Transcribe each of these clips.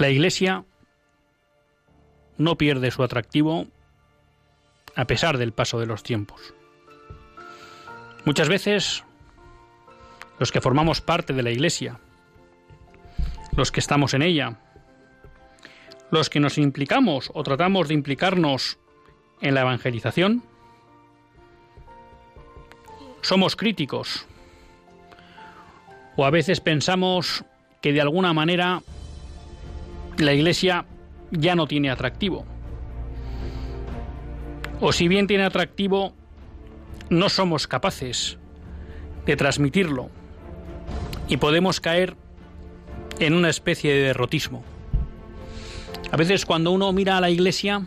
La Iglesia no pierde su atractivo a pesar del paso de los tiempos. Muchas veces los que formamos parte de la Iglesia, los que estamos en ella, los que nos implicamos o tratamos de implicarnos en la evangelización, somos críticos o a veces pensamos que de alguna manera la Iglesia ya no tiene atractivo. O si bien tiene atractivo, no somos capaces de transmitirlo y podemos caer en una especie de derrotismo. A veces cuando uno mira a la Iglesia,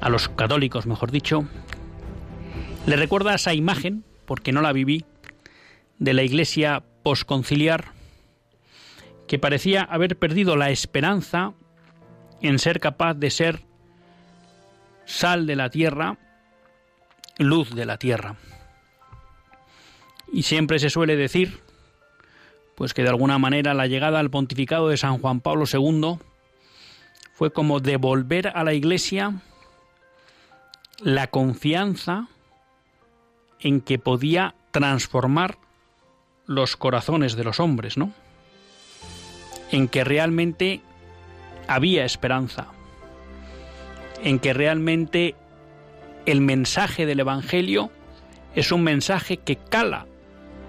a los católicos mejor dicho, le recuerda esa imagen, porque no la viví, de la Iglesia posconciliar que parecía haber perdido la esperanza en ser capaz de ser sal de la tierra, luz de la tierra. Y siempre se suele decir, pues que de alguna manera la llegada al pontificado de San Juan Pablo II fue como devolver a la Iglesia la confianza en que podía transformar los corazones de los hombres, ¿no? En que realmente había esperanza, en que realmente el mensaje del Evangelio es un mensaje que cala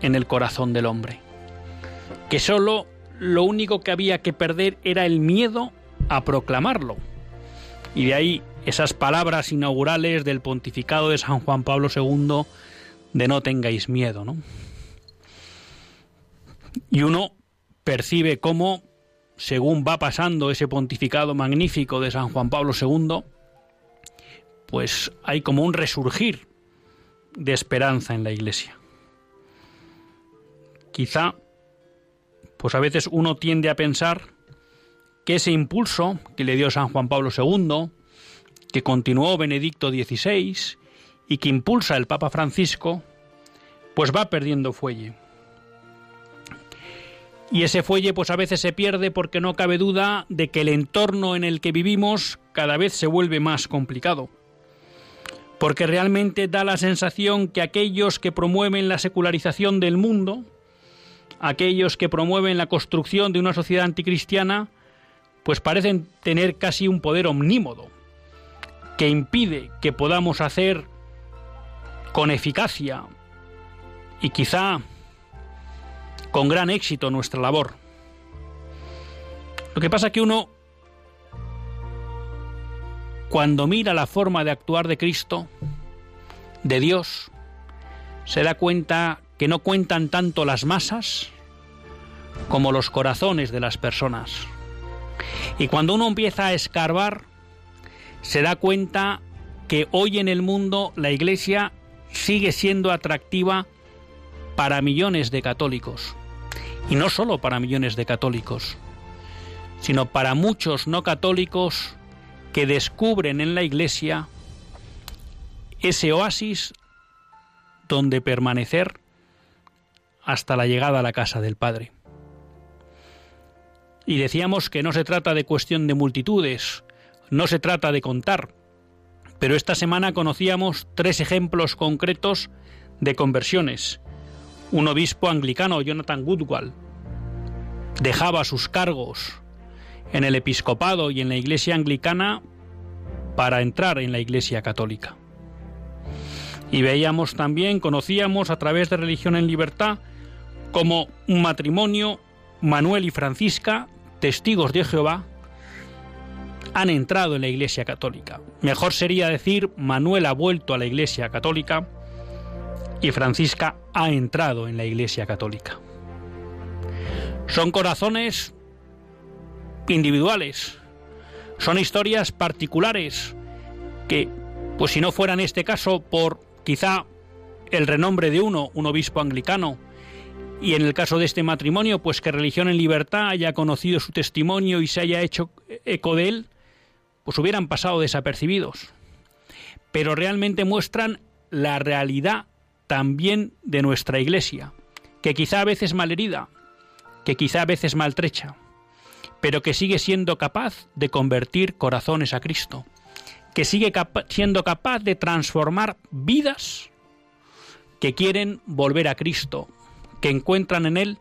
en el corazón del hombre, que solo lo único que había que perder era el miedo a proclamarlo. Y de ahí esas palabras inaugurales del pontificado de San Juan Pablo II de no tengáis miedo, ¿no? Y uno percibe cómo, según va pasando ese pontificado magnífico de San Juan Pablo II, pues hay como un resurgir de esperanza en la Iglesia. Quizá, pues a veces uno tiende a pensar que ese impulso que le dio San Juan Pablo II, que continuó Benedicto XVI y que impulsa el Papa Francisco, pues va perdiendo fuelle. Y ese fuelle pues a veces se pierde porque no cabe duda de que el entorno en el que vivimos cada vez se vuelve más complicado. Porque realmente da la sensación que aquellos que promueven la secularización del mundo, aquellos que promueven la construcción de una sociedad anticristiana, pues parecen tener casi un poder omnímodo, que impide que podamos hacer con eficacia y quizá con gran éxito nuestra labor. Lo que pasa es que uno, cuando mira la forma de actuar de Cristo, de Dios, se da cuenta que no cuentan tanto las masas como los corazones de las personas. Y cuando uno empieza a escarbar, se da cuenta que hoy en el mundo la Iglesia sigue siendo atractiva para millones de católicos. Y no solo para millones de católicos, sino para muchos no católicos que descubren en la Iglesia ese oasis donde permanecer hasta la llegada a la casa del Padre. Y decíamos que no se trata de cuestión de multitudes, no se trata de contar, pero esta semana conocíamos tres ejemplos concretos de conversiones. Un obispo anglicano, Jonathan Goodwall, dejaba sus cargos en el episcopado y en la iglesia anglicana para entrar en la iglesia católica. Y veíamos también, conocíamos a través de Religión en Libertad, como un matrimonio, Manuel y Francisca, testigos de Jehová, han entrado en la Iglesia Católica. Mejor sería decir, Manuel ha vuelto a la Iglesia Católica y Francisca ha entrado en la Iglesia Católica. Son corazones individuales, son historias particulares que, pues si no fuera en este caso por quizá el renombre de uno, un obispo anglicano, y en el caso de este matrimonio, pues que Religión en Libertad haya conocido su testimonio y se haya hecho eco de él, pues hubieran pasado desapercibidos. Pero realmente muestran la realidad también de nuestra Iglesia, que quizá a veces malherida, que quizá a veces maltrecha, pero que sigue siendo capaz de convertir corazones a Cristo, que sigue siendo capaz de transformar vidas que quieren volver a Cristo, que encuentran en Él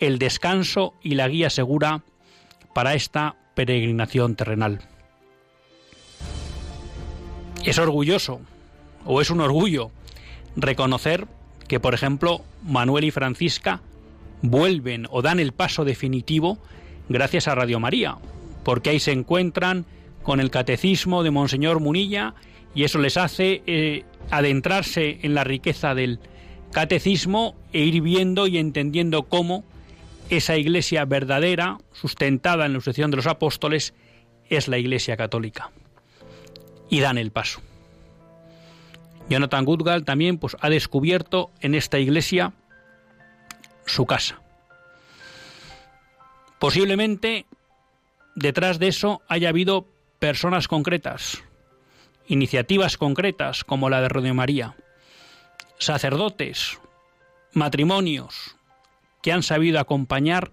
el descanso y la guía segura para esta peregrinación terrenal. Es orgulloso, o es un orgullo, reconocer que, por ejemplo, Manuel y Francisca vuelven o dan el paso definitivo gracias a Radio María, porque ahí se encuentran con el catecismo de Monseñor Munilla y eso les hace eh, adentrarse en la riqueza del catecismo e ir viendo y entendiendo cómo esa iglesia verdadera, sustentada en la sucesión de los apóstoles, es la iglesia católica y dan el paso. Jonathan Goodall también pues, ha descubierto en esta iglesia su casa. Posiblemente detrás de eso haya habido personas concretas, iniciativas concretas como la de Radio María, sacerdotes, matrimonios que han sabido acompañar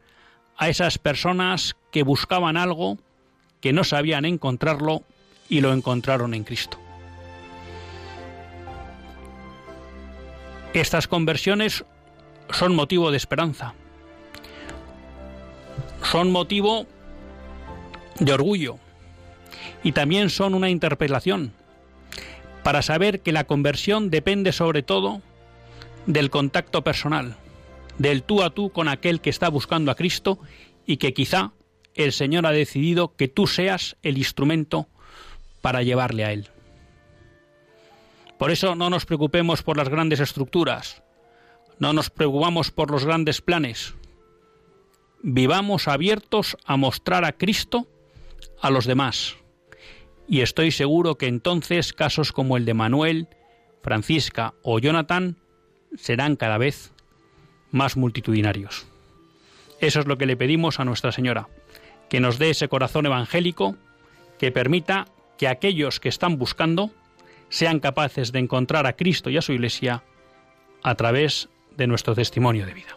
a esas personas que buscaban algo, que no sabían encontrarlo y lo encontraron en Cristo. Estas conversiones son motivo de esperanza, son motivo de orgullo y también son una interpelación para saber que la conversión depende sobre todo del contacto personal, del tú a tú con aquel que está buscando a Cristo y que quizá el Señor ha decidido que tú seas el instrumento para llevarle a Él. Por eso no nos preocupemos por las grandes estructuras, no nos preocupamos por los grandes planes. Vivamos abiertos a mostrar a Cristo a los demás. Y estoy seguro que entonces casos como el de Manuel, Francisca o Jonathan serán cada vez más multitudinarios. Eso es lo que le pedimos a Nuestra Señora, que nos dé ese corazón evangélico que permita que aquellos que están buscando sean capaces de encontrar a Cristo y a su Iglesia a través de nuestro testimonio de vida.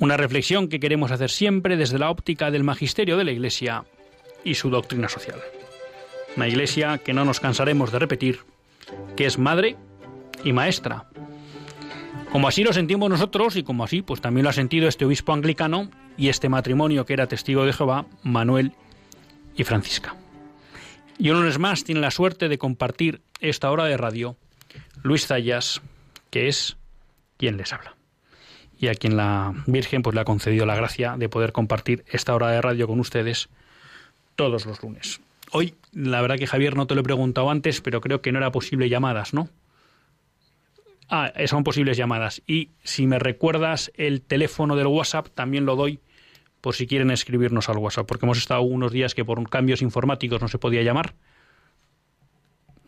Una reflexión que queremos hacer siempre desde la óptica del magisterio de la Iglesia y su doctrina social. Una Iglesia que no nos cansaremos de repetir, que es madre y maestra. Como así lo sentimos nosotros y como así pues también lo ha sentido este obispo anglicano y este matrimonio que era testigo de Jehová, Manuel y Francisca. Y un lunes más tiene la suerte de compartir esta hora de radio Luis Zayas, que es quien les habla y a quien la Virgen pues le ha concedido la gracia de poder compartir esta hora de radio con ustedes todos los lunes. Hoy, la verdad que Javier no te lo he preguntado antes, pero creo que no era posible llamadas, ¿no? Ah, son posibles llamadas. Y si me recuerdas el teléfono del WhatsApp, también lo doy por si quieren escribirnos al WhatsApp, porque hemos estado unos días que por cambios informáticos no se podía llamar.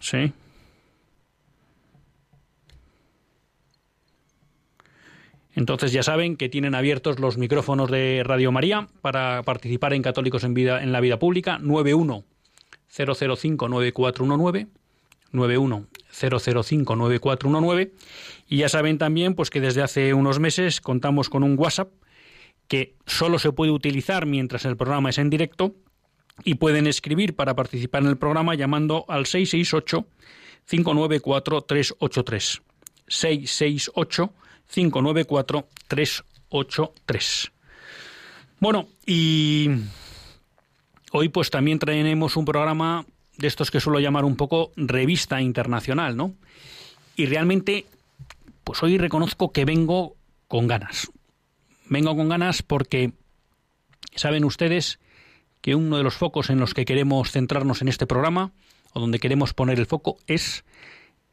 Sí. Entonces ya saben que tienen abiertos los micrófonos de Radio María para participar en Católicos en, vida, en la Vida Pública. 91 005 9419 91 005 9419 y ya saben también pues que desde hace unos meses contamos con un WhatsApp que solo se puede utilizar mientras el programa es en directo y pueden escribir para participar en el programa llamando al 668 594 383 668 594-383. Bueno, y hoy pues también traeremos un programa de estos que suelo llamar un poco revista internacional, ¿no? Y realmente, pues hoy reconozco que vengo con ganas. Vengo con ganas porque saben ustedes que uno de los focos en los que queremos centrarnos en este programa, o donde queremos poner el foco, es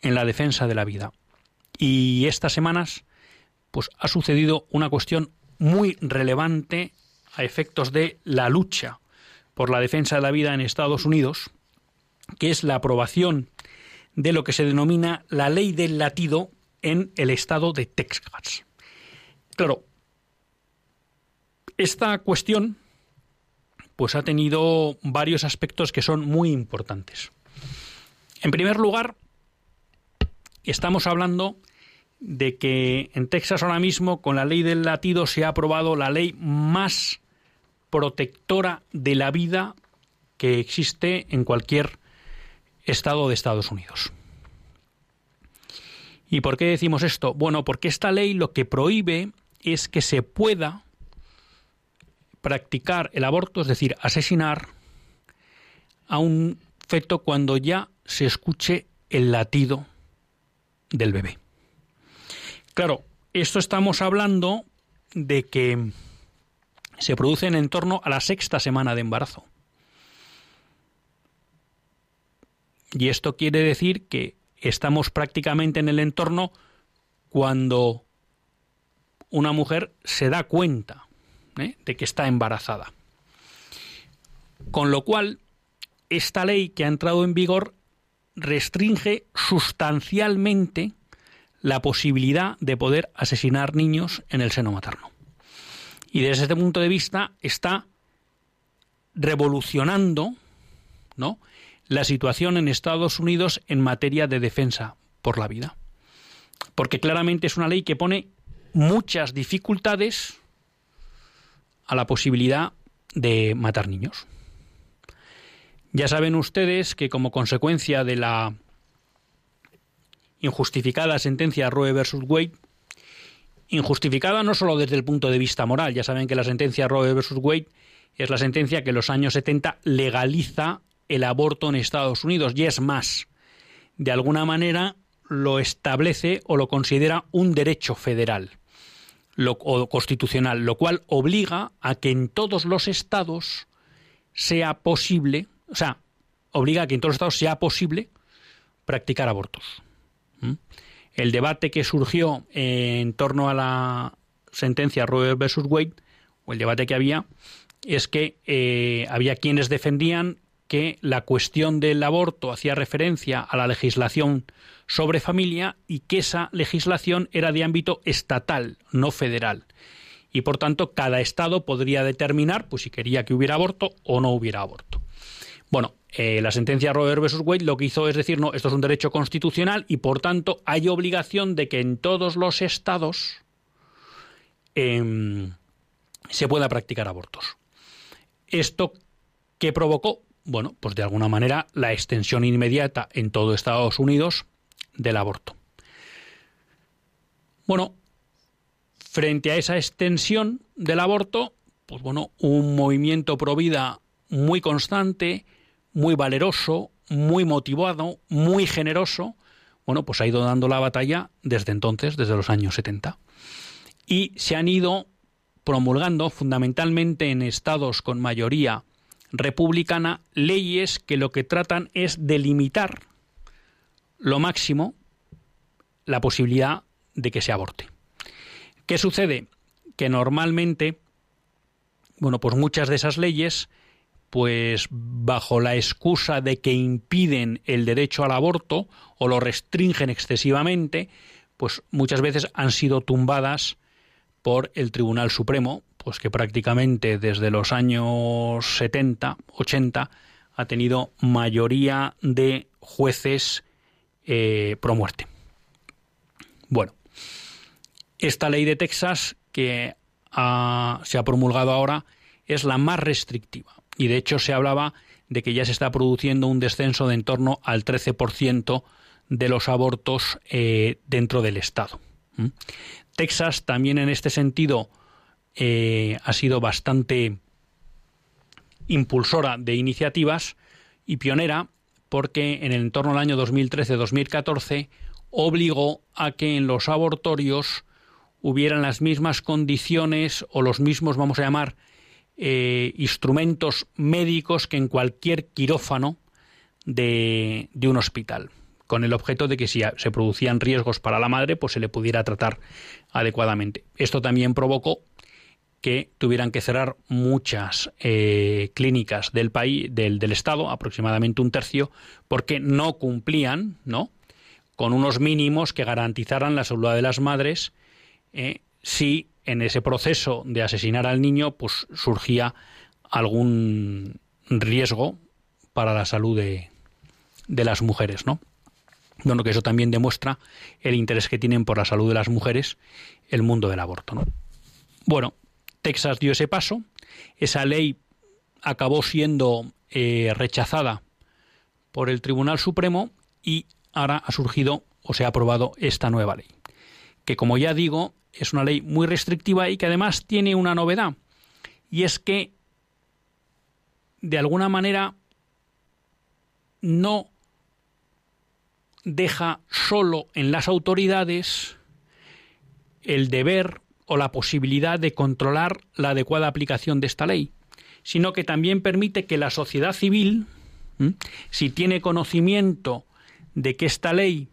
en la defensa de la vida. Y estas semanas pues ha sucedido una cuestión muy relevante a efectos de la lucha por la defensa de la vida en Estados Unidos, que es la aprobación de lo que se denomina la ley del latido en el estado de Texas. Claro, esta cuestión pues ha tenido varios aspectos que son muy importantes. En primer lugar, estamos hablando de que en Texas ahora mismo con la ley del latido se ha aprobado la ley más protectora de la vida que existe en cualquier estado de Estados Unidos. ¿Y por qué decimos esto? Bueno, porque esta ley lo que prohíbe es que se pueda practicar el aborto, es decir, asesinar a un feto cuando ya se escuche el latido del bebé. Claro, esto estamos hablando de que se producen en torno a la sexta semana de embarazo. Y esto quiere decir que estamos prácticamente en el entorno cuando una mujer se da cuenta ¿eh? de que está embarazada. Con lo cual, esta ley que ha entrado en vigor restringe sustancialmente la posibilidad de poder asesinar niños en el seno materno. Y desde este punto de vista está revolucionando ¿no? la situación en Estados Unidos en materia de defensa por la vida. Porque claramente es una ley que pone muchas dificultades a la posibilidad de matar niños. Ya saben ustedes que como consecuencia de la injustificada sentencia Roe versus Wade, injustificada no solo desde el punto de vista moral, ya saben que la sentencia Roe versus Wade es la sentencia que en los años 70 legaliza el aborto en Estados Unidos y es más, de alguna manera lo establece o lo considera un derecho federal o constitucional, lo cual obliga a que en todos los estados sea posible, o sea, obliga a que en todos los estados sea posible practicar abortos. El debate que surgió en torno a la sentencia Roe versus Wade o el debate que había, es que eh, había quienes defendían que la cuestión del aborto hacía referencia a la legislación sobre familia y que esa legislación era de ámbito estatal, no federal. Y por tanto, cada estado podría determinar pues, si quería que hubiera aborto o no hubiera aborto. Bueno, eh, la sentencia Robert versus Wade lo que hizo es decir, no, esto es un derecho constitucional y por tanto hay obligación de que en todos los estados em, se pueda practicar abortos. ¿Esto qué provocó? Bueno, pues de alguna manera la extensión inmediata en todo Estados Unidos del aborto. Bueno, frente a esa extensión del aborto, pues bueno, un movimiento pro vida muy constante, muy valeroso, muy motivado, muy generoso, bueno, pues ha ido dando la batalla desde entonces, desde los años 70. Y se han ido promulgando fundamentalmente en estados con mayoría republicana leyes que lo que tratan es delimitar lo máximo la posibilidad de que se aborte. ¿Qué sucede? Que normalmente, bueno, pues muchas de esas leyes pues bajo la excusa de que impiden el derecho al aborto o lo restringen excesivamente, pues muchas veces han sido tumbadas por el Tribunal Supremo, pues que prácticamente desde los años 70, 80 ha tenido mayoría de jueces eh, pro muerte. Bueno, esta ley de Texas que se ha promulgado ahora es la más restrictiva y de hecho se hablaba de que ya se está produciendo un descenso de en torno al 13% de los abortos eh, dentro del Estado. Texas también en este sentido eh, ha sido bastante impulsora de iniciativas y pionera porque en el entorno del año 2013-2014 obligó a que en los abortorios hubieran las mismas condiciones o los mismos, vamos a llamar, eh, instrumentos médicos que en cualquier quirófano de, un hospital, con el objeto de que si se producían riesgos para la madre, pues se le pudiera tratar adecuadamente. Esto también provocó que tuvieran que cerrar muchas eh, clínicas del país, del, del, Estado, aproximadamente un tercio, porque no cumplían, ¿no? con unos mínimos que garantizaran la salud de las madres eh, si en ese proceso de asesinar al niño pues surgía algún riesgo para la salud de, de las mujeres, ¿no? Bueno, que eso también demuestra el interés que tienen por la salud de las mujeres el mundo del aborto, ¿no? Bueno, Texas dio ese paso, esa ley acabó siendo eh, rechazada por el Tribunal Supremo y ahora ha surgido o se ha aprobado esta nueva ley, que como ya digo es una ley muy restrictiva y que además tiene una novedad, y es que de alguna manera no deja solo en las autoridades el deber o la posibilidad de controlar la adecuada aplicación de esta ley, sino que también permite que la sociedad civil, si tiene conocimiento de que esta ley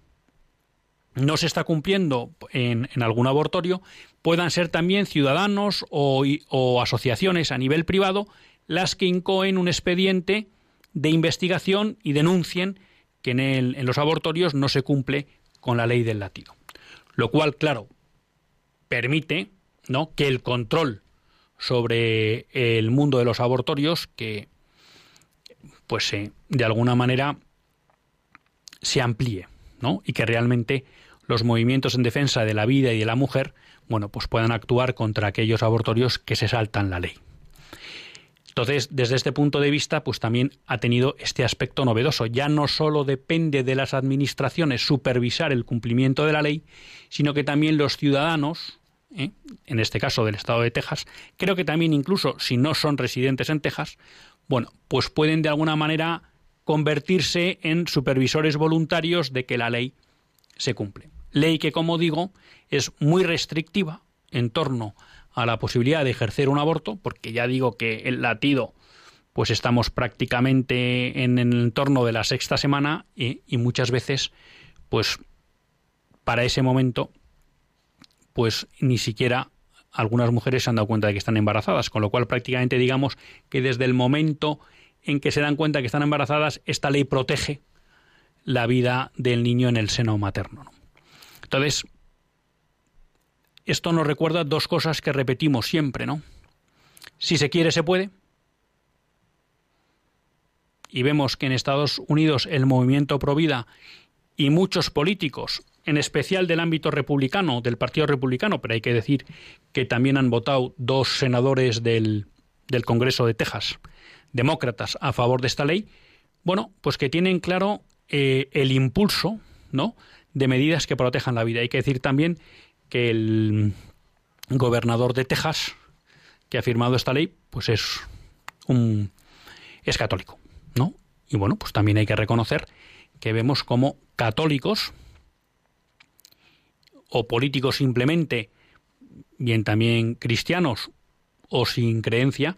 no se está cumpliendo en, algún abortorio, puedan ser también ciudadanos o, asociaciones a nivel privado las que incoen un expediente de investigación y denuncien que en, los abortorios no se cumple con la ley del latido. Lo cual, claro, permite ¿no? que el control sobre el mundo de los abortorios, que pues eh, de alguna manera se amplíe, ¿no? Y que realmente los movimientos en defensa de la vida y de la mujer, bueno, pues puedan actuar contra aquellos abortorios que se saltan la ley. Entonces, desde este punto de vista, pues también ha tenido este aspecto novedoso. Ya no solo depende de las administraciones supervisar el cumplimiento de la ley, sino que también los ciudadanos, ¿eh? en este caso del estado de Texas, creo que también incluso si no son residentes en Texas, bueno, pues pueden de alguna manera convertirse en supervisores voluntarios de que la ley se cumple. Ley que, como digo, es muy restrictiva en torno a la posibilidad de ejercer un aborto, porque ya digo que el latido, pues estamos prácticamente en el entorno de la sexta semana y, muchas veces, pues para ese momento, pues ni siquiera algunas mujeres se han dado cuenta de que están embarazadas, con lo cual prácticamente digamos que desde el momento en que se dan cuenta que están embarazadas, esta ley protege la vida del niño en el seno materno. Entonces, esto nos recuerda dos cosas que repetimos siempre, ¿no? Si se quiere, se puede. Y vemos que en Estados Unidos el movimiento pro vida y muchos políticos, en especial del ámbito republicano, del Partido Republicano, pero hay que decir que también han votado dos senadores del, del Congreso de Texas, demócratas, a favor de esta ley, bueno, pues que tienen claro eh, el impulso, ¿no? De medidas que protejan la vida. Hay que decir también que el gobernador de Texas que ha firmado esta ley, pues es un es católico, ¿no? Y bueno, pues también hay que reconocer que vemos como católicos o políticos simplemente, bien también cristianos o sin creencia,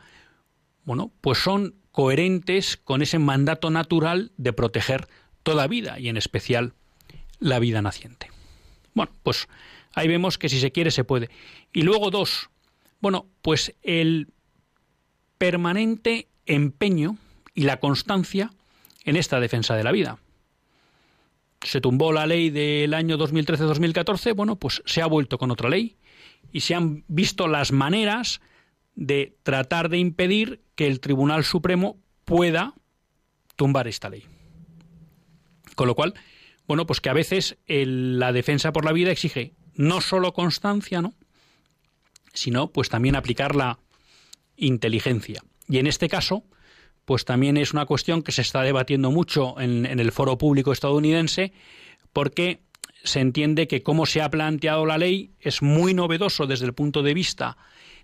bueno, pues son coherentes con ese mandato natural de proteger toda vida y en especial la vida naciente. Bueno, pues ahí vemos que si se quiere se puede. Y luego dos, bueno, pues el permanente empeño y la constancia en esta defensa de la vida. Se tumbó la ley del año 2013-2014, bueno, pues se ha vuelto con otra ley y se han visto las maneras de tratar de impedir que el Tribunal Supremo pueda tumbar esta ley. Con lo cual, bueno, pues que a veces la defensa por la vida exige no solo constancia, ¿no? sino pues también aplicar la inteligencia. Y en este caso, pues también es una cuestión que se está debatiendo mucho en, en el foro público estadounidense, porque se entiende que cómo se ha planteado la ley es muy novedoso desde el punto de vista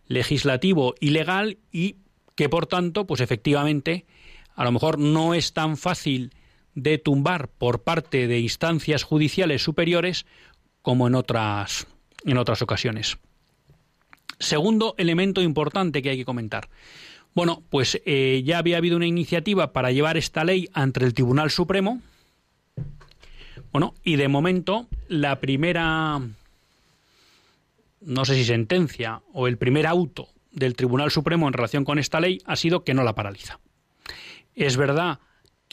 legislativo y legal y que por tanto, pues efectivamente, a lo mejor no es tan fácil de tumbar por parte de instancias judiciales superiores como en otras, en otras ocasiones. Segundo elemento importante que hay que comentar. Bueno, pues eh, ya había habido una iniciativa para llevar esta ley ante el Tribunal Supremo. Bueno, y de momento la primera, no sé si sentencia o el primer auto del Tribunal Supremo en relación con esta ley ha sido que no la paraliza. Es verdad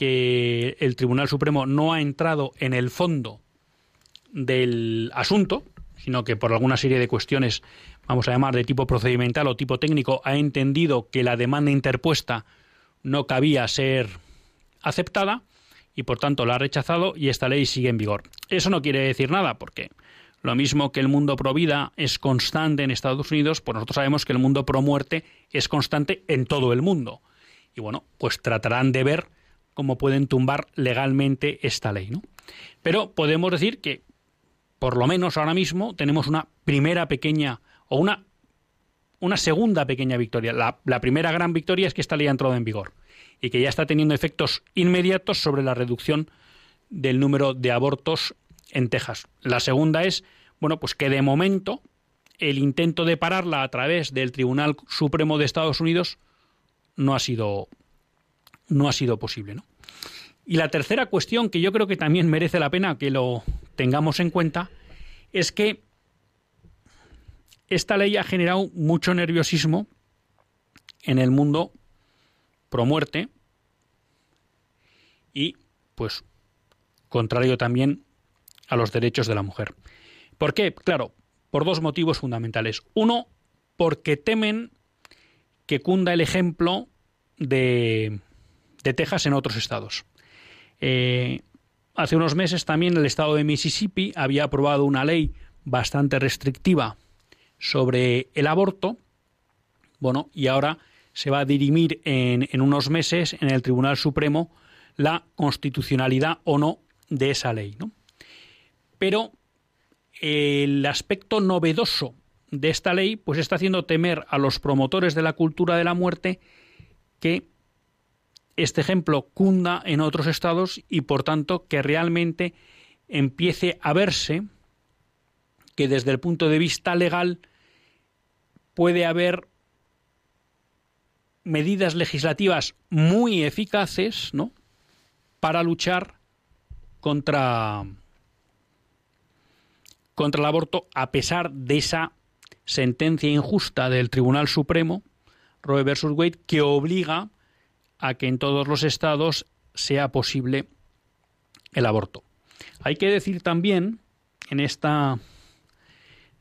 que el Tribunal Supremo no ha entrado en el fondo del asunto, sino que por alguna serie de cuestiones, vamos a llamar de tipo procedimental o tipo técnico, ha entendido que la demanda interpuesta no cabía ser aceptada y por tanto la ha rechazado y esta ley sigue en vigor. Eso no quiere decir nada porque lo mismo que el mundo pro vida es constante en Estados Unidos, pues nosotros sabemos que el mundo pro muerte es constante en todo el mundo. Y bueno, pues tratarán de ver cómo pueden tumbar legalmente esta ley. ¿no? Pero podemos decir que, por lo menos ahora mismo, tenemos una primera pequeña o una, una segunda pequeña victoria. La, la primera gran victoria es que esta ley ha entrado en vigor y que ya está teniendo efectos inmediatos sobre la reducción del número de abortos en Texas. La segunda es, bueno, pues que de momento el intento de pararla a través del Tribunal Supremo de Estados Unidos no ha sido no ha sido posible. ¿no? Y la tercera cuestión que yo creo que también merece la pena que lo tengamos en cuenta es que esta ley ha generado mucho nerviosismo en el mundo pro muerte y pues contrario también a los derechos de la mujer. ¿Por qué? Claro, por dos motivos fundamentales. Uno, porque temen que cunda el ejemplo de Texas en otros estados. Eh, hace unos meses también el estado de Mississippi había aprobado una ley bastante restrictiva sobre el aborto. Bueno, y ahora se va a dirimir en, en unos meses en el Tribunal Supremo la constitucionalidad o no de esa ley. Pero el aspecto novedoso de esta ley pues está haciendo temer a los promotores de la cultura de la muerte que este ejemplo cunda en otros estados y por tanto que realmente empiece a verse que desde el punto de vista legal puede haber medidas legislativas muy eficaces, ¿no? para luchar contra contra el aborto a pesar de esa sentencia injusta del Tribunal Supremo, Roe versus Wade, que obliga a que en todos los estados sea posible el aborto. Hay que decir también en esta,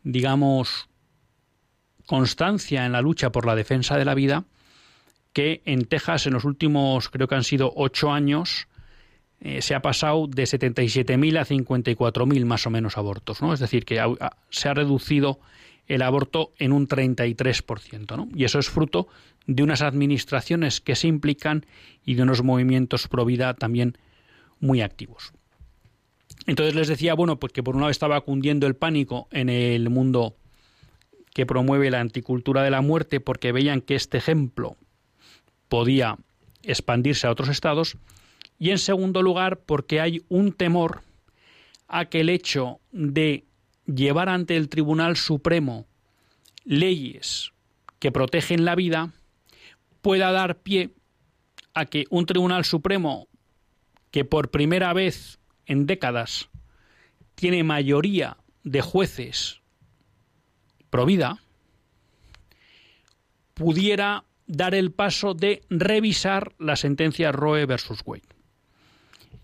digamos, constancia en la lucha por la defensa de la vida, que en Texas en los últimos, creo que han sido ocho años, eh, se ha pasado de 77.000 a 54.000 más o menos abortos, ¿no? Es decir, que se ha reducido el aborto en un 33%, ¿no? Y eso es fruto de unas administraciones que se implican y de unos movimientos pro vida también muy activos. Entonces les decía, bueno, pues que por un lado estaba cundiendo el pánico en el mundo que promueve la anticultura de la muerte porque veían que este ejemplo podía expandirse a otros estados y en segundo lugar porque hay un temor a que el hecho de llevar ante el Tribunal Supremo leyes que protegen la vida pueda dar pie a que un Tribunal Supremo que por primera vez en décadas tiene mayoría de jueces pro vida, pudiera dar el paso de revisar la sentencia Roe versus Wade.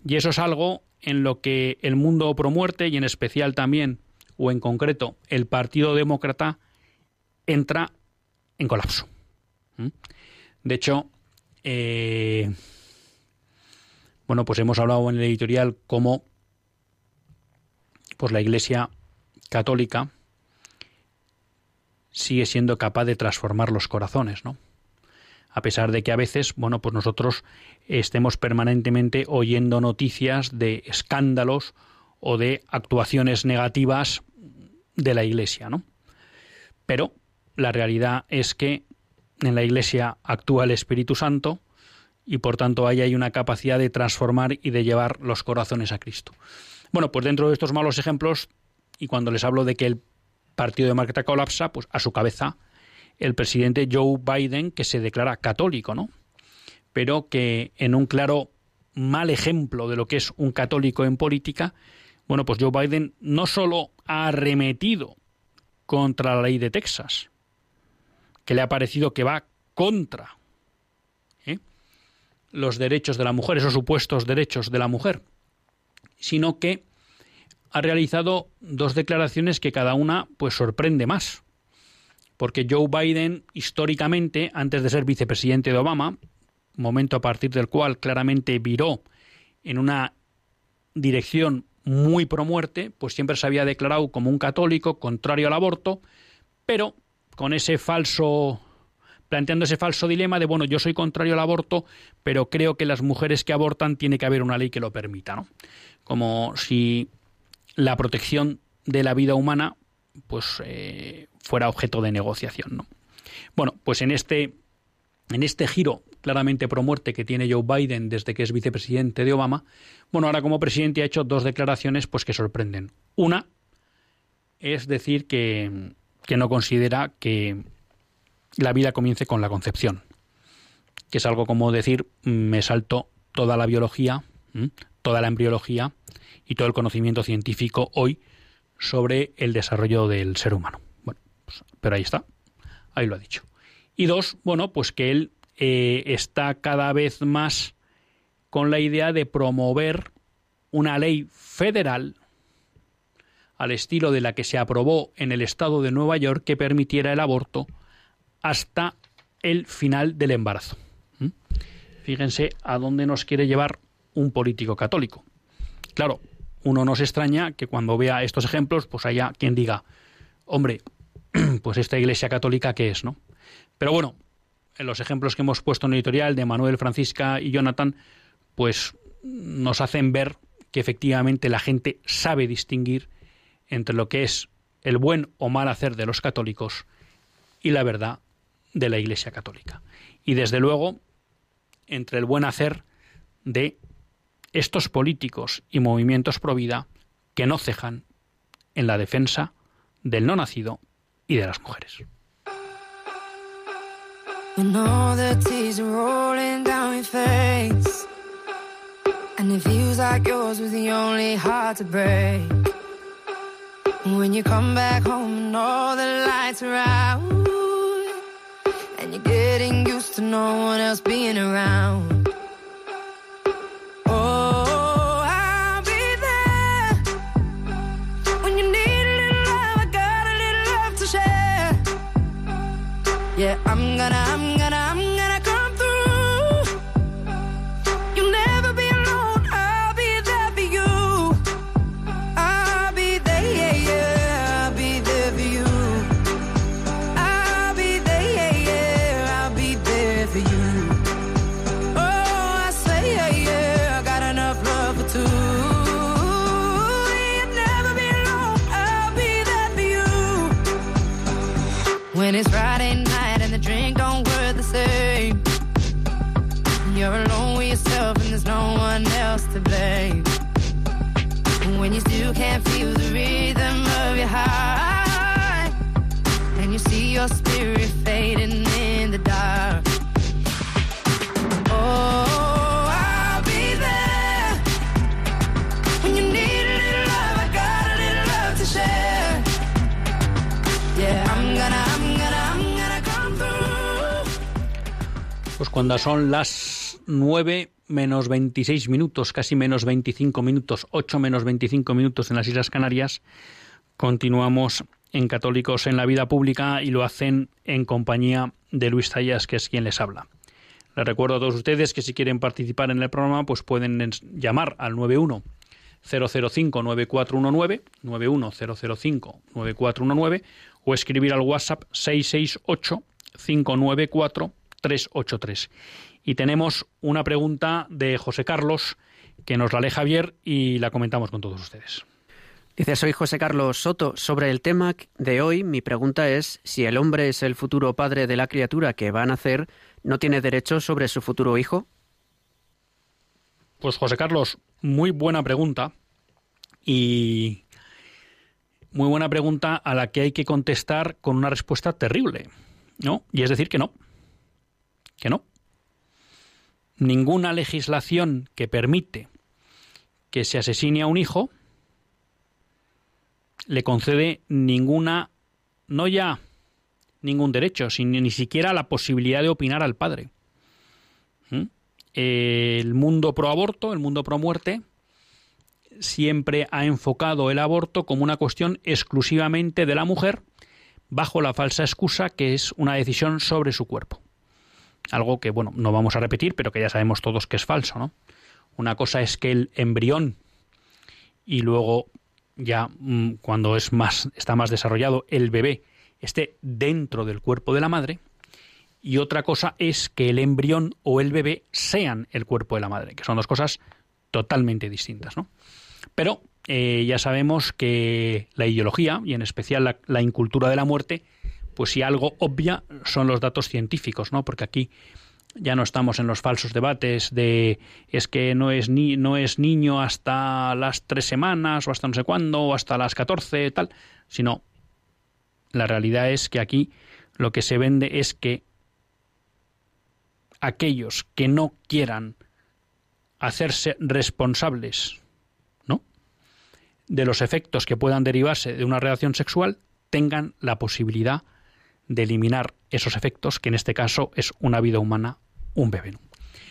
Y eso es algo en lo que el mundo pro muerte y en especial también o en concreto el Partido Demócrata entra en colapso. ¿Mm? De hecho, eh, bueno, pues hemos hablado en el editorial cómo pues la Iglesia católica sigue siendo capaz de transformar los corazones, ¿no? A pesar de que a veces, bueno, pues nosotros estemos permanentemente oyendo noticias de escándalos o de actuaciones negativas de la Iglesia, ¿no? Pero la realidad es que en la Iglesia actúa el Espíritu Santo y por tanto ahí hay una capacidad de transformar y de llevar los corazones a Cristo. Bueno, pues dentro de estos malos ejemplos, y cuando les hablo de que el partido de Marqueta colapsa, pues a su cabeza el presidente Joe Biden, que se declara católico, ¿no? Pero que en un claro mal ejemplo de lo que es un católico en política, bueno, pues Joe Biden no solo ha arremetido contra la ley de Texas, que le ha parecido que va contra ¿eh? los derechos de la mujer, esos supuestos derechos de la mujer, sino que ha realizado dos declaraciones que cada una pues sorprende más. Porque Joe Biden, históricamente, antes de ser vicepresidente de Obama, momento a partir del cual claramente viró en una dirección muy pro muerte, pues siempre se había declarado como un católico contrario al aborto, pero con ese falso planteando ese falso dilema de bueno, yo soy contrario al aborto, pero creo que las mujeres que abortan tiene que haber una ley que lo permita, ¿no? Como si la protección de la vida humana pues eh, fuera objeto de negociación, ¿no? Bueno, pues en este en este giro claramente pro muerte que tiene Joe Biden desde que es vicepresidente de Obama, bueno, ahora como presidente ha hecho dos declaraciones pues que sorprenden. Una es decir que, que no considera que la vida comience con la concepción, que es algo como decir me salto toda la biología, toda la embriología y todo el conocimiento científico hoy sobre el desarrollo del ser humano. Bueno, pues, pero ahí está, ahí lo ha dicho. Y dos, bueno, pues que él eh, está cada vez más con la idea de promover una ley federal al estilo de la que se aprobó en el estado de Nueva York que permitiera el aborto hasta el final del embarazo. ¿Mm? Fíjense a dónde nos quiere llevar un político católico. Claro, uno no se extraña que cuando vea estos ejemplos, pues haya quien diga, hombre, pues esta iglesia católica, ¿qué es, no? Pero bueno, los ejemplos que hemos puesto en el editorial de Manuel, Francisca y Jonathan, pues nos hacen ver que efectivamente la gente sabe distinguir entre lo que es el buen o mal hacer de los católicos y la verdad de la Iglesia Católica. Y desde luego, entre el buen hacer de estos políticos y movimientos pro vida que no cejan en la defensa del no nacido y de las mujeres. And all the tears are rolling down your face. And it feels like yours was the only heart to break. When you come back home and all the lights are out, and you're getting used to no one else being around. Cuando son las 9 menos 26 minutos, casi menos 25 minutos, 8 menos 25 minutos en las Islas Canarias, continuamos en Católicos en la Vida Pública y lo hacen en compañía de Luis Zayas, que es quien les habla. Les recuerdo a todos ustedes que si quieren participar en el programa, pues pueden llamar al 91 005 9419 91 005 9419 o escribir al WhatsApp 668 594 383. Y tenemos una pregunta de José Carlos que nos la lee Javier y la comentamos con todos ustedes. Dice, soy José Carlos Soto. Sobre el tema de hoy, mi pregunta es si el hombre es el futuro padre de la criatura que va a nacer, ¿no tiene derecho sobre su futuro hijo? Pues José Carlos, muy buena pregunta y muy buena pregunta a la que hay que contestar con una respuesta terrible, ¿no? Y es decir que no, que no. Ninguna legislación que permite que se asesine a un hijo le concede ninguna, no ya ningún derecho, sino ni siquiera la posibilidad de opinar al padre. ¿Mm? el mundo pro aborto, el mundo pro muerte, siempre ha enfocado el aborto como una cuestión exclusivamente de la mujer, bajo la falsa excusa que es una decisión sobre su cuerpo. Algo que, bueno, no vamos a repetir, pero que ya sabemos todos que es falso, ¿no? Una cosa es que el embrión y luego ya mm, cuando es más está más desarrollado el bebé esté dentro del cuerpo de la madre y otra cosa es que el embrión o el bebé sean el cuerpo de la madre, que son dos cosas totalmente distintas, ¿no? Pero eh, ya sabemos que la ideología, y en especial la, la incultura de la muerte, pues si algo obvia son los datos científicos, ¿no? Porque aquí ya no estamos en los falsos debates de es que no es ni no es niño hasta las tres semanas o hasta no sé cuándo o hasta las catorce tal, sino la realidad es que aquí lo que se vende es que aquellos que no quieran hacerse responsables, ¿no? de los efectos que puedan derivarse de una relación sexual tengan la posibilidad de eliminar esos efectos, que en este caso es una vida humana, un bebé.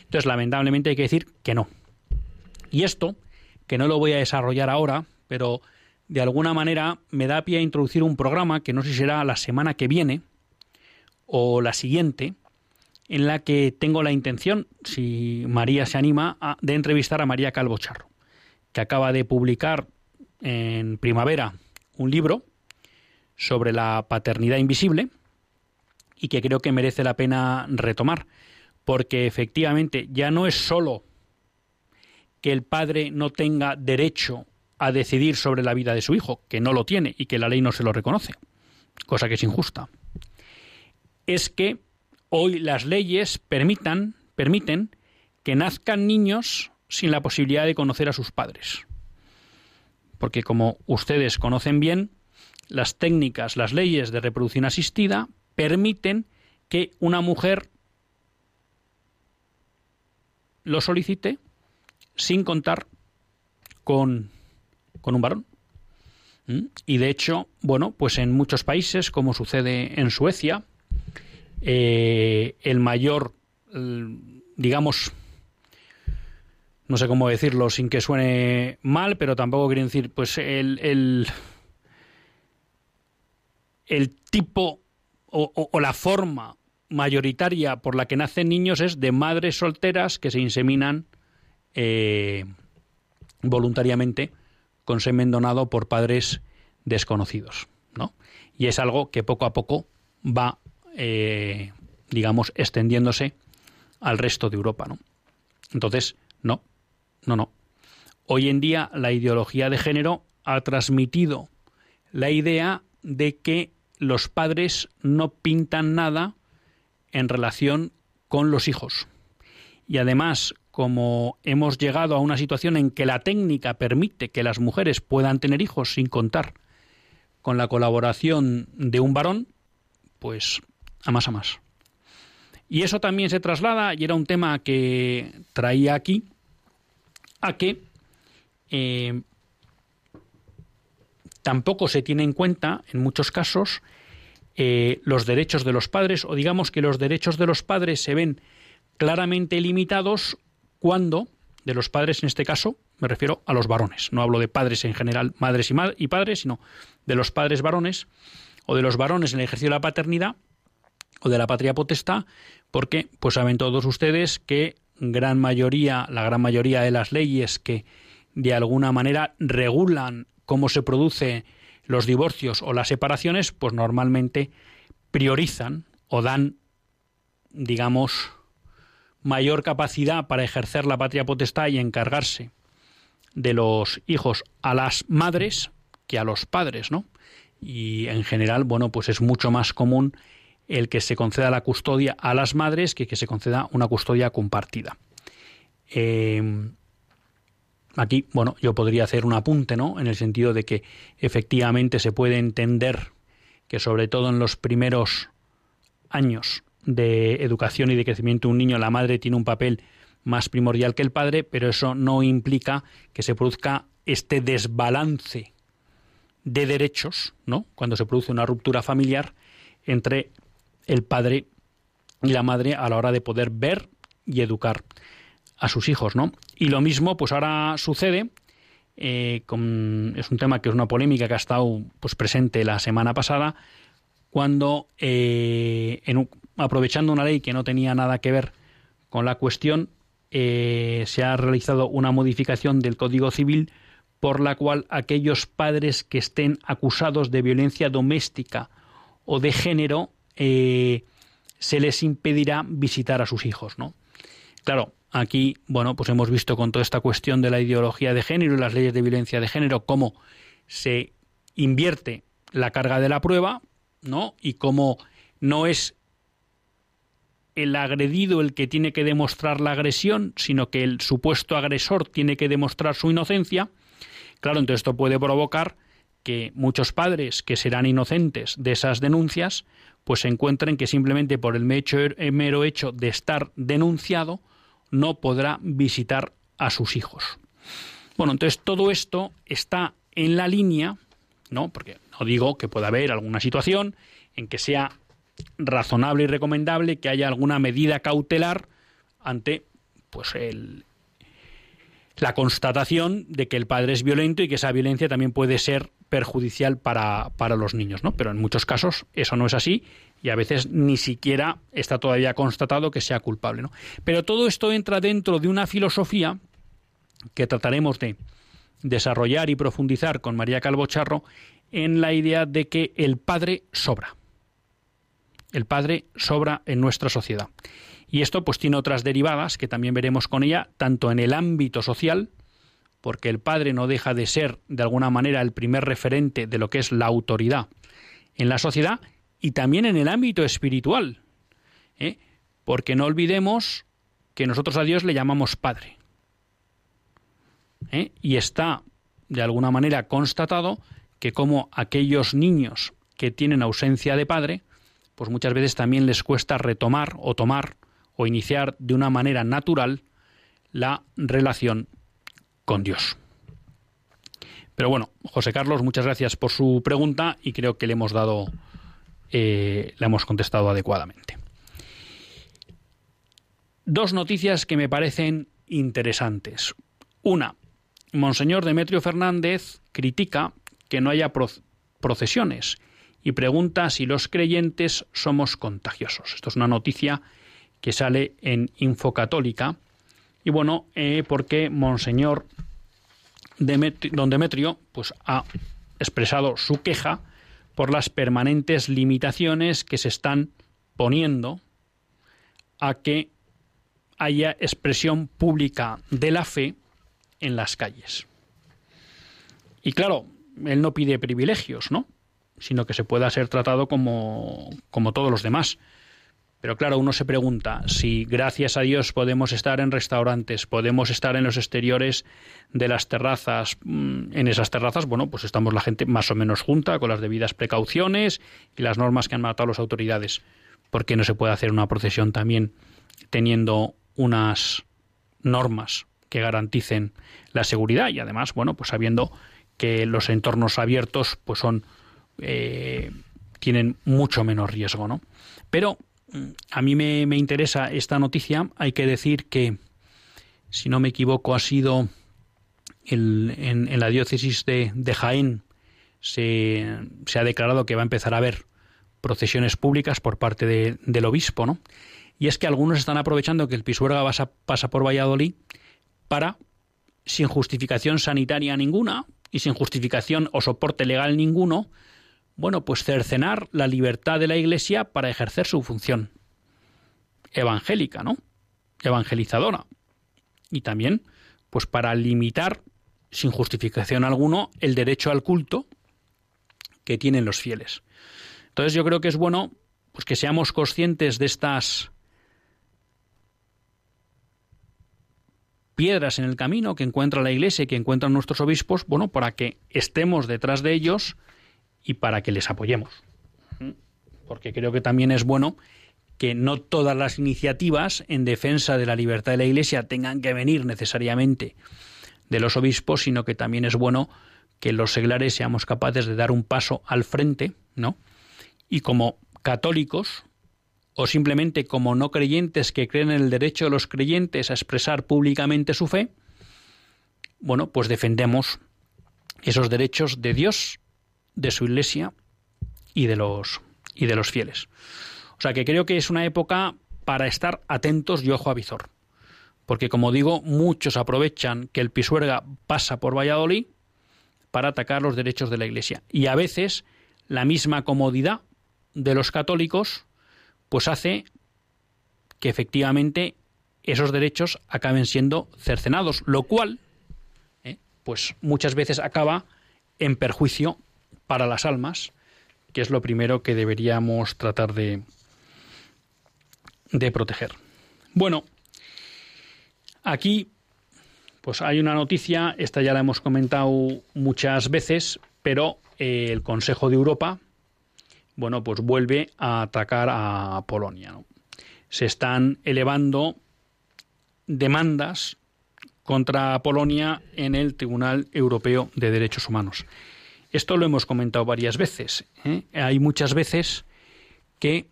Entonces, lamentablemente hay que decir que no. Y esto, que no lo voy a desarrollar ahora, pero de alguna manera me da pie a introducir un programa que no sé si será la semana que viene o la siguiente, en la que tengo la intención, si María se anima, de entrevistar a María Calvo Charro, que acaba de publicar en primavera un libro sobre la paternidad invisible y que creo que merece la pena retomar, porque efectivamente ya no es sólo que el padre no tenga derecho a decidir sobre la vida de su hijo, que no lo tiene y que la ley no se lo reconoce, cosa que es injusta. Es que hoy las leyes permitan, permiten que nazcan niños sin la posibilidad de conocer a sus padres. Porque como ustedes conocen bien, las técnicas, las leyes de reproducción asistida permiten que una mujer lo solicite sin contar con, con un varón. ¿Mm? Y de hecho, bueno, pues en muchos países, como sucede en Suecia, eh, el mayor, digamos, no sé cómo decirlo sin que suene mal, pero tampoco quiero decir, pues el, el tipo o, la forma mayoritaria por la que nacen niños es de madres solteras que se inseminan eh, voluntariamente con semen donado por padres desconocidos, ¿no? Y es algo que poco a poco va, eh, digamos, extendiéndose al resto de Europa, ¿no? Entonces, no, no, no. Hoy en día la ideología de género ha transmitido la idea de que los padres no pintan nada en relación con los hijos. Y además, como hemos llegado a una situación en que la técnica permite que las mujeres puedan tener hijos sin contar con la colaboración de un varón, pues a más a más. Y eso también se traslada, y era un tema que traía aquí, a que eh, tampoco se tiene en cuenta, en muchos casos, eh, los derechos de los padres, o digamos que los derechos de los padres se ven claramente limitados cuando, de los padres en este caso, me refiero a los varones, no hablo de padres en general, madres y, y padres, sino de los padres varones, o de los varones en el ejercicio de la paternidad, o de la patria potestad, porque pues saben todos ustedes que gran mayoría, la gran mayoría de las leyes que de alguna manera regulan cómo se produce los divorcios o las separaciones, pues normalmente priorizan o dan, digamos, mayor capacidad para ejercer la patria potestad y encargarse de los hijos a las madres que a los padres, ¿no? Y en general, bueno, pues es mucho más común el que se conceda la custodia a las madres que que se conceda una custodia compartida. Eh, aquí, bueno, yo podría hacer un apunte, ¿no? En el sentido de que efectivamente se puede entender que sobre todo en los primeros años de educación y de crecimiento de un niño la madre tiene un papel más primordial que el padre, pero eso no implica que se produzca este desbalance de derechos, ¿no? Cuando se produce una ruptura familiar entre el padre y la madre a la hora de poder ver y educar a sus hijos, ¿no? Y lo mismo, pues ahora sucede, eh, con, es un tema que es una polémica que ha estado pues, presente la semana pasada, cuando, eh, aprovechando una ley que no tenía nada que ver con la cuestión, eh, se ha realizado una modificación del Código Civil por la cual aquellos padres que estén acusados de violencia doméstica o de género se les impedirá visitar a sus hijos, ¿no? Claro, Aquí, bueno, pues hemos visto con toda esta cuestión de la ideología de género y las leyes de violencia de género cómo se invierte la carga de la prueba, ¿no? Y cómo no es el agredido el que tiene que demostrar la agresión, sino que el supuesto agresor tiene que demostrar su inocencia. Claro, entonces esto puede provocar que muchos padres que serán inocentes de esas denuncias, pues se encuentren que simplemente por el mero hecho de estar denunciado, no podrá visitar a sus hijos. Bueno, entonces todo esto está en la línea, ¿no? Porque no digo que pueda haber alguna situación en que sea razonable y recomendable que haya alguna medida cautelar ante pues el, la constatación de que el padre es violento y que esa violencia también puede ser perjudicial para, para los niños, ¿no? Pero en muchos casos eso no es así y a veces ni siquiera está todavía constatado que sea culpable. ¿no? Pero todo esto entra dentro de una filosofía que trataremos de desarrollar y profundizar con María Calvo Charro en la idea de que el padre sobra. El padre sobra en nuestra sociedad. Y esto pues tiene otras derivadas que también veremos con ella, tanto en el ámbito social, porque el padre no deja de ser de alguna manera el primer referente de lo que es la autoridad en la sociedad, y también en el ámbito espiritual. ¿eh? Porque no olvidemos que nosotros a Dios le llamamos Padre. ¿eh? Y está, de alguna manera, constatado que como aquellos niños que tienen ausencia de padre, pues muchas veces también les cuesta retomar o tomar o iniciar de una manera natural la relación con Dios. Pero bueno, José Carlos, muchas gracias por su pregunta y creo que le hemos dado, eh, le hemos contestado adecuadamente. Dos noticias que me parecen interesantes. Una, Monseñor Demetrio Fernández critica que no haya procesiones y pregunta si los creyentes somos contagiosos. Esto es una noticia que sale en Infocatólica. Y bueno, eh, porque Monseñor don Demetrio pues, ha expresado su queja por las permanentes limitaciones que se están poniendo a que haya expresión pública de la fe en las calles. Y claro, él no pide privilegios, ¿no? Sino que se pueda ser tratado como, como todos los demás. Pero claro, uno se pregunta si gracias a Dios podemos estar en restaurantes, podemos estar en los exteriores de las terrazas. Mm, en esas terrazas, bueno, pues estamos la gente más o menos junta, con las debidas precauciones y las normas que han matado las autoridades. ¿Por qué no se puede hacer una procesión también teniendo unas normas que garanticen la seguridad y además, bueno, pues sabiendo que los entornos abiertos pues son eh, tienen mucho menos riesgo, ¿no? Pero a mí me, interesa esta noticia. Hay que decir que, si no me equivoco, ha sido en, la diócesis de, Jaén se, ha declarado que va a empezar a haber procesiones públicas por parte del obispo, ¿no? Y es que algunos están aprovechando que el Pisuerga pasa, pasa por Valladolid para, sin justificación sanitaria ninguna y sin justificación o soporte legal ninguno, bueno, pues cercenar la libertad de la Iglesia para ejercer su función evangélica, ¿no? Evangelizadora. Y también, pues para limitar, sin justificación alguno, el derecho al culto que tienen los fieles. Entonces yo creo que es bueno pues que seamos conscientes de estas piedras en el camino que encuentra la Iglesia y que encuentran nuestros obispos, bueno, para que estemos detrás de ellos y para que les apoyemos. Porque creo que también es bueno que no todas las iniciativas en defensa de la libertad de la Iglesia tengan que venir necesariamente de los obispos, sino que también es bueno que los seglares seamos capaces de dar un paso al frente, ¿no? Y como católicos, o simplemente como no creyentes que creen en el derecho de los creyentes a expresar públicamente su fe, bueno, pues defendemos esos derechos de Dios de su iglesia y de los y de los fieles. O sea que creo que es una época para estar atentos y ojo a visor. Porque como digo, muchos aprovechan que el Pisuerga pasa por Valladolid para atacar los derechos de la Iglesia. Y a veces la misma comodidad de los católicos pues hace que efectivamente esos derechos acaben siendo cercenados, lo cual eh, pues muchas veces acaba en perjuicio para las almas, que es lo primero que deberíamos tratar de, de proteger. Bueno, aquí pues hay una noticia, esta ya la hemos comentado muchas veces, pero eh, el Consejo de Europa, bueno, pues vuelve a atacar a Polonia. Se están elevando demandas contra Polonia en el Tribunal Europeo de Derechos Humanos. Esto lo hemos comentado varias veces. ¿eh? Hay muchas veces que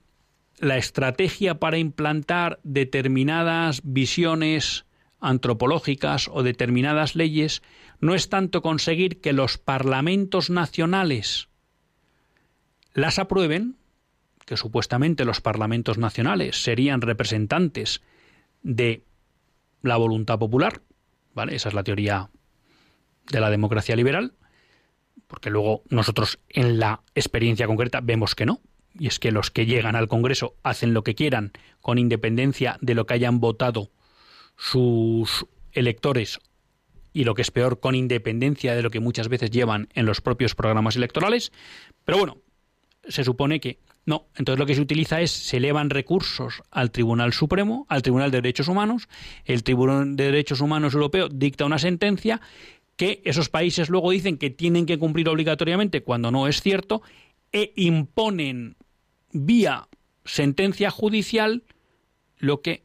la estrategia para implantar determinadas visiones antropológicas o determinadas leyes no es tanto conseguir que los parlamentos nacionales las aprueben, que supuestamente los parlamentos nacionales serían representantes de la voluntad popular, ¿vale? Esa es la teoría de la democracia liberal, porque luego nosotros en la experiencia concreta vemos que no, y es que los que llegan al Congreso hacen lo que quieran con independencia de lo que hayan votado sus electores y lo que es peor, con independencia de lo que muchas veces llevan en los propios programas electorales. Pero bueno, se supone que no. Entonces lo que se utiliza es, se elevan recursos al Tribunal Supremo, al Tribunal de Derechos Humanos, el Tribunal de Derechos Humanos Europeo dicta una sentencia que esos países luego dicen que tienen que cumplir obligatoriamente cuando no es cierto e imponen vía sentencia judicial lo que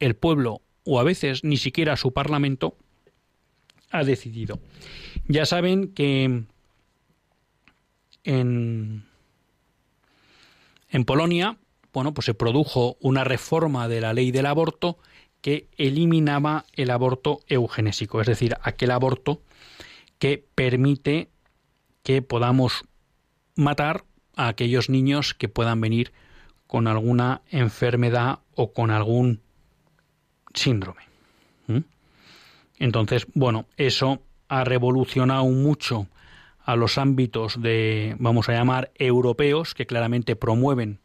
el pueblo o a veces ni siquiera su parlamento ha decidido. Ya saben que en, en Polonia, bueno, pues se produjo una reforma de la ley del aborto que eliminaba el aborto eugenésico, es decir, aquel aborto que permite que podamos matar a aquellos niños que puedan venir con alguna enfermedad o con algún síndrome. Entonces, bueno, eso ha revolucionado mucho a los ámbitos de, vamos a llamar, europeos, que claramente promueven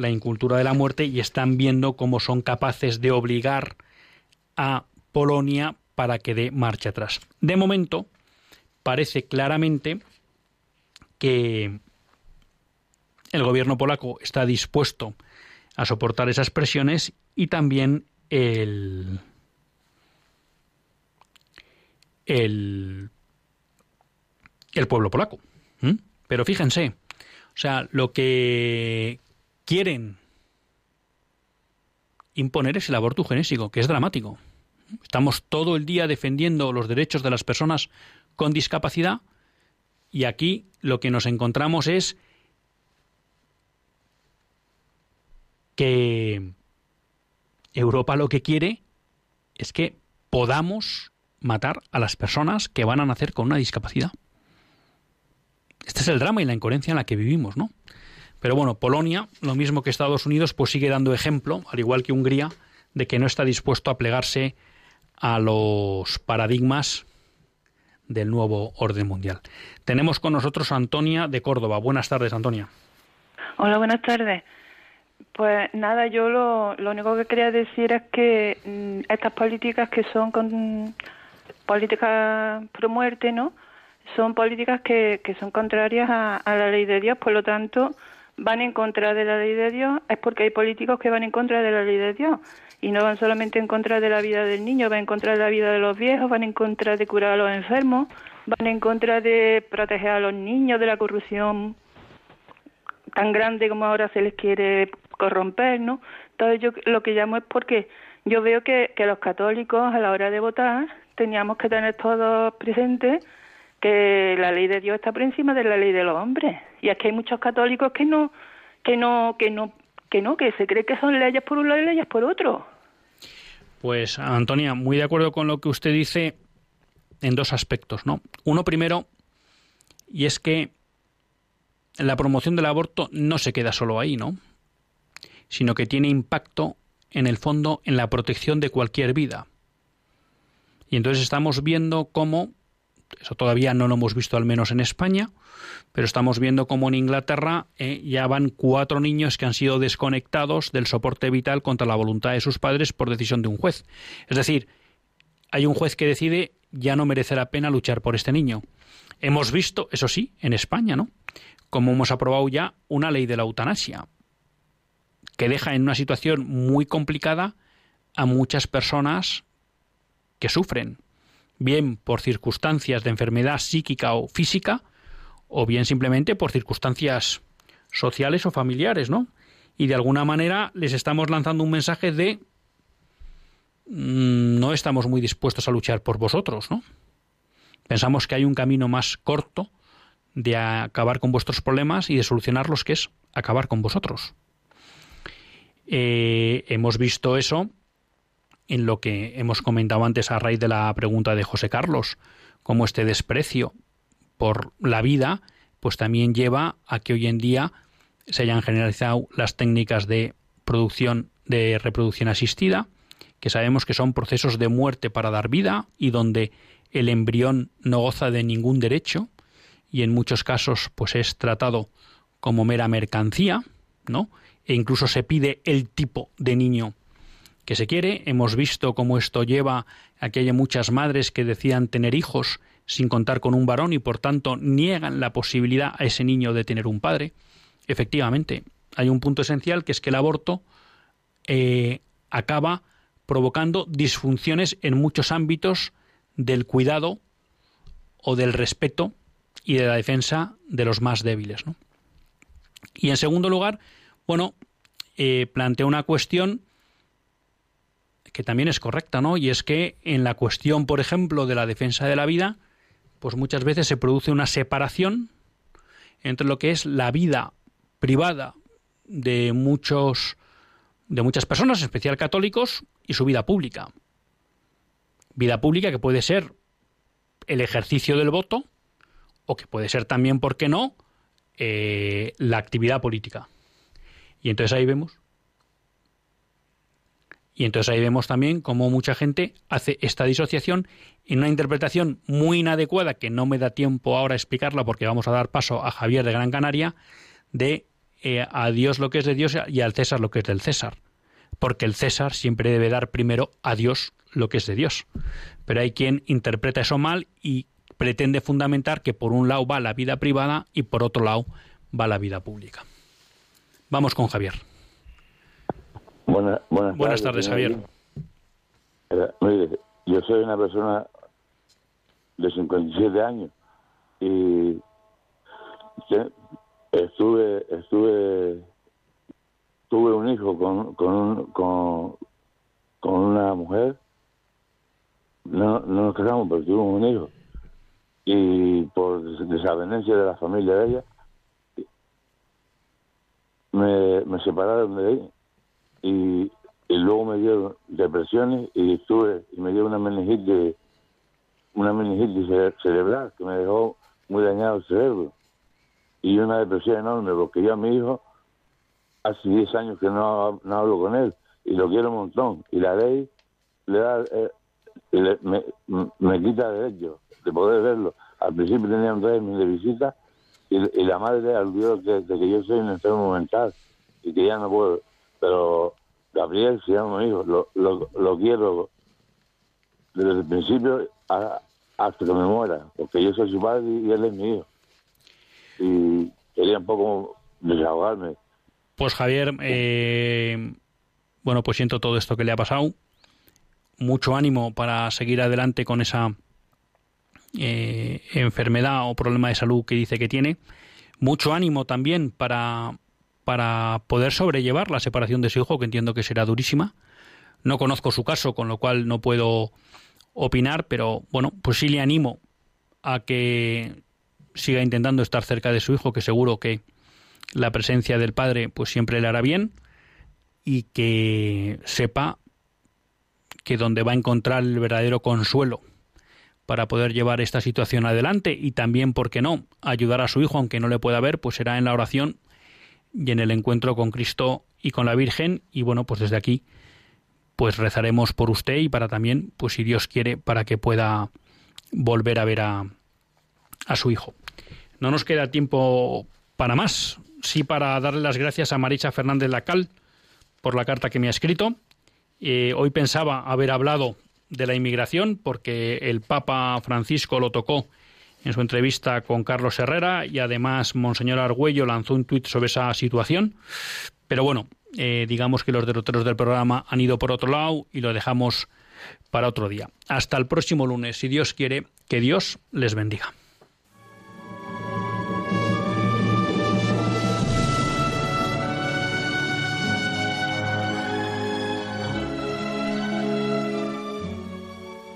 la incultura de la muerte y están viendo cómo son capaces de obligar a Polonia para que dé marcha atrás. De momento, parece claramente que el gobierno polaco está dispuesto a soportar esas presiones y también el, el, el pueblo polaco. Pero fíjense, o sea, lo que quieren imponer es el aborto genésico, que es dramático. Estamos todo el día defendiendo los derechos de las personas con discapacidad y aquí lo que nos encontramos es que Europa lo que quiere es que podamos matar a las personas que van a nacer con una discapacidad. Este es el drama y la incoherencia en la que vivimos, ¿no? Pero bueno, Polonia, lo mismo que Estados Unidos, pues sigue dando ejemplo, al igual que Hungría, de que no está dispuesto a plegarse a los paradigmas del nuevo orden mundial. Tenemos con nosotros a Antonia de Córdoba. Buenas tardes, Antonia. Hola, buenas tardes. Pues nada, yo lo, lo único que quería decir es que mm, estas políticas que son con, políticas pro muerte, ¿no? Son políticas que, que son contrarias a, la ley de Dios, por lo tanto, van en contra de la ley de Dios, es porque hay políticos que van en contra de la ley de Dios. Y no van solamente en contra de la vida del niño, van en contra de la vida de los viejos, van en contra de curar a los enfermos, van en contra de proteger a los niños de la corrupción tan grande como ahora se les quiere corromper, ¿no? Entonces yo lo que llamo es porque yo veo que, que los católicos a la hora de votar teníamos que tener todos presentes que la ley de Dios está por encima de la ley de los hombres. Y es que hay muchos católicos que no que no que no que no que se cree que son leyes por un lado y leyes por otro. Pues Antonia muy de acuerdo con lo que usted dice en dos aspectos no uno primero y es que la promoción del aborto no se queda solo ahí no sino que tiene impacto en el fondo en la protección de cualquier vida. Y entonces estamos viendo cómo, eso todavía no lo hemos visto al menos en España, pero estamos viendo cómo en Inglaterra eh, ya van cuatro niños que han sido desconectados del soporte vital contra la voluntad de sus padres por decisión de un juez. Es decir, hay un juez que decide ya no merece la pena luchar por este niño. Hemos visto, eso sí, en España, ¿no? Como hemos aprobado ya una ley de la eutanasia, que deja en una situación muy complicada a muchas personas que sufren, bien por circunstancias de enfermedad psíquica o física, o bien simplemente por circunstancias sociales o familiares, ¿no? Y de alguna manera les estamos lanzando un mensaje de mm, no estamos muy dispuestos a luchar por vosotros, ¿no? Pensamos que hay un camino más corto de acabar con vuestros problemas y de solucionarlos, que es acabar con vosotros. Eh, hemos visto eso en lo que hemos comentado antes a raíz de la pregunta de José Carlos, cómo este desprecio por la vida, pues también lleva a que hoy en día se hayan generalizado las técnicas de producción de reproducción asistida, que sabemos que son procesos de muerte para dar vida y donde el embrión no goza de ningún derecho y en muchos casos pues es tratado como mera mercancía, ¿no? E incluso se pide el tipo de niño que se quiere. Hemos visto cómo esto lleva a que haya muchas madres que decían tener hijos sin contar con un varón y por tanto niegan la posibilidad a ese niño de tener un padre. Efectivamente, hay un punto esencial que es que el aborto eh, acaba provocando disfunciones en muchos ámbitos del cuidado o del respeto y de la defensa de los más débiles. Y en segundo lugar, bueno, eh, plantea una cuestión que también es correcta, ¿no? Y es que en la cuestión, por ejemplo, de la defensa de la vida, pues muchas veces se produce una separación entre lo que es la vida privada de muchos de muchas personas, en especial católicos, y su vida pública. Vida pública que puede ser el ejercicio del voto o que puede ser también, ¿por qué no?, eh, la actividad política. Y entonces ahí vemos. Y entonces ahí vemos también cómo mucha gente hace esta disociación en una interpretación muy inadecuada, que no me da tiempo ahora a explicarla porque vamos a dar paso a Javier de Gran Canaria, de eh, a Dios lo que es de Dios y al César lo que es del César. Porque el César siempre debe dar primero a Dios lo que es de Dios. Pero hay quien interpreta eso mal y pretende fundamentar que por un lado va la vida privada y por otro lado va la vida pública. Vamos con Javier. Buenas, buenas tardes, Javier. Mire, yo soy una persona de 57 años y estuve estuve tuve un hijo con con, con, con una mujer. No, no nos casamos pero tuvimos un hijo. Y por desavenencia de la familia de ella me, me separaron de ella y, y luego me dio depresiones y estuve y me dio una meningitis una meningitis cerebral que me dejó muy dañado el cerebro y una depresión enorme porque yo a mi hijo hace 10 años que no, no hablo con él y lo quiero un montón y la ley le da eh, me, me, quita derecho de poder verlo. Al principio tenía un régimen de visita y, y la madre olvidó de, de, que yo soy un enfermo mental y que ya no puedo pero Gabriel se llama mi hijo lo, lo, quiero desde el principio hasta que me muera porque yo soy su padre y él es mi hijo y quería un poco desahogarme. Pues Javier, eh, bueno, pues siento todo esto que le ha pasado. Mucho ánimo para seguir adelante con esa eh, enfermedad o problema de salud que dice que tiene. Mucho ánimo también para, para poder sobrellevar la separación de su hijo, que entiendo que será durísima. No conozco su caso, con lo cual no puedo opinar, pero bueno, pues sí le animo a que siga intentando estar cerca de su hijo, que seguro que la presencia del padre pues siempre le hará bien y que sepa que donde va a encontrar el verdadero consuelo para poder llevar esta situación adelante y también, ¿por qué no?, ayudar a su hijo, aunque no le pueda ver, pues será en la oración y en el encuentro con Cristo y con la Virgen. Y bueno, pues desde aquí, pues rezaremos por usted y para también, pues si Dios quiere, para que pueda volver a ver a, a su hijo. No nos queda tiempo para más, sí para darle las gracias a Maricha Fernández Lacal por la carta que me ha escrito. Eh, hoy pensaba haber hablado de la inmigración porque el Papa Francisco lo tocó en su entrevista con Carlos Herrera y además Monseñor Argüello lanzó un tuit sobre esa situación. Pero bueno, eh, digamos que los derroteros del programa han ido por otro lado y lo dejamos para otro día. Hasta el próximo lunes, si Dios quiere, que Dios les bendiga.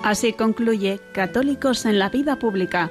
Así concluye Católicos en la Vida Pública,